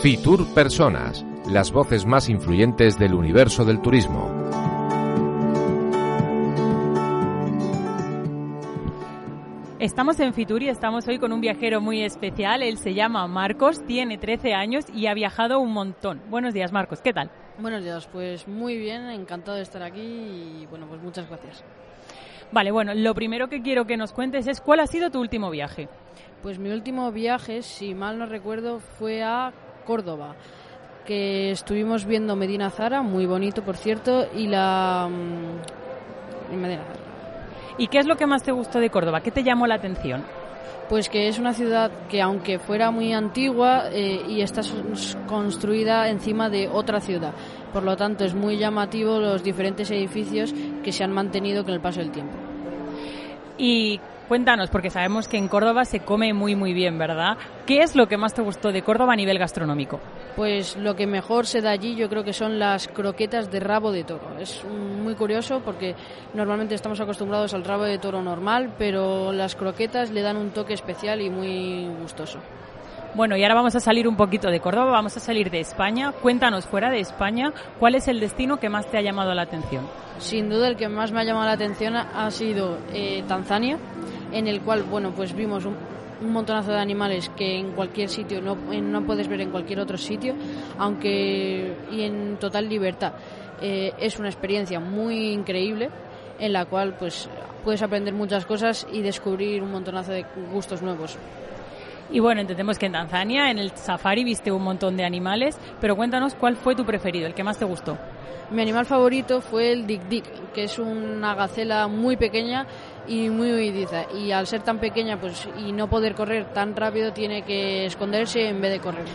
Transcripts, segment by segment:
Fitur Personas, las voces más influyentes del universo del turismo. Estamos en Fitur y estamos hoy con un viajero muy especial. Él se llama Marcos, tiene 13 años y ha viajado un montón. Buenos días, Marcos. ¿Qué tal? Buenos días, pues muy bien, encantado de estar aquí y bueno, pues muchas gracias. Vale, bueno, lo primero que quiero que nos cuentes es cuál ha sido tu último viaje. Pues mi último viaje, si mal no recuerdo, fue a Córdoba, que estuvimos viendo Medina Zara, muy bonito por cierto, y la... mm, Medina Zara. ¿Y qué es lo que más te gustó de Córdoba? ¿Qué te llamó la atención? Pues que es una ciudad que aunque fuera muy antigua eh, y está construida encima de otra ciudad, por lo tanto es muy llamativo los diferentes edificios que se han mantenido con el paso del tiempo. Y cuéntanos, porque sabemos que en Córdoba se come muy muy bien, ¿verdad? ¿Qué es lo que más te gustó de Córdoba a nivel gastronómico? Pues lo que mejor se da allí yo creo que son las croquetas de rabo de toro. Es muy curioso porque normalmente estamos acostumbrados al rabo de toro normal, pero las croquetas le dan un toque especial y muy gustoso. Bueno, y ahora vamos a salir un poquito de Córdoba, vamos a salir de España. Cuéntanos, fuera de España, ¿cuál es el destino que más te ha llamado la atención? Sin duda el que más me ha llamado la atención ha ha sido eh, Tanzania, en el cual bueno pues vimos un, un montonazo de animales que en cualquier sitio no, no puedes ver en cualquier otro sitio, aunque y en total libertad. Eh, es una experiencia muy increíble en la cual pues puedes aprender muchas cosas y descubrir un montonazo de gustos nuevos. Y bueno, entendemos que en Tanzania, en el safari, viste un montón de animales, pero cuéntanos cuál fue tu preferido, el que más te gustó. Mi animal favorito fue el Dik Dik, que es una gacela muy pequeña y muy huidiza. Y al ser tan pequeña pues, y no poder correr tan rápido, tiene que esconderse en vez de correr.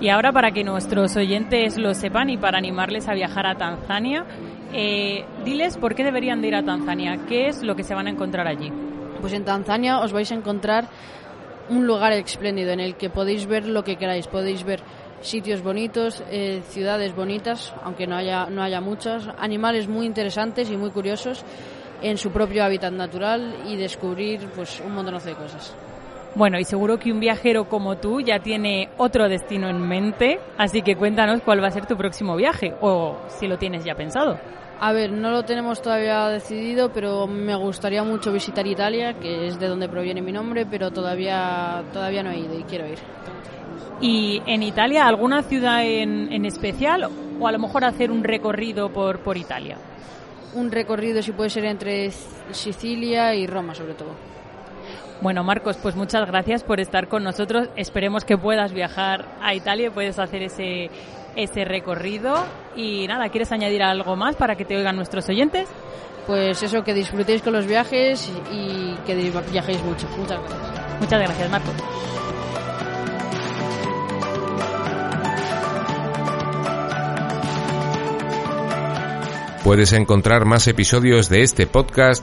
Y ahora, para que nuestros oyentes lo sepan y para animarles a viajar a Tanzania, eh, diles por qué deberían de ir a Tanzania, qué es lo que se van a encontrar allí. Pues en Tanzania os vais a encontrar un lugar espléndido en el que podéis ver lo que queráis. Podéis ver sitios bonitos, eh, ciudades bonitas, aunque no haya, no haya muchas, animales muy interesantes y muy curiosos en su propio hábitat natural y descubrir pues un montonazo de cosas. Bueno, y seguro que un viajero como tú ya tiene otro destino en mente, así que cuéntanos cuál va a ser tu próximo viaje, o si lo tienes ya pensado. A ver, no lo tenemos todavía decidido, pero me gustaría mucho visitar Italia, que es de donde proviene mi nombre, pero todavía, todavía no he ido y quiero ir. ¿Y en Italia alguna ciudad en, en especial, o a lo mejor hacer un recorrido por, por Italia? Un recorrido, si puede ser entre Sicilia y Roma, sobre todo. Bueno, Marcos, pues muchas gracias por estar con nosotros. Esperemos que puedas viajar a Italia y puedes hacer ese, ese recorrido. Y nada, ¿quieres añadir algo más para que te oigan nuestros oyentes? Pues eso, que disfrutéis con los viajes y que viajéis mucho. Muchas gracias. Muchas gracias, Marcos. Puedes encontrar más episodios de este podcast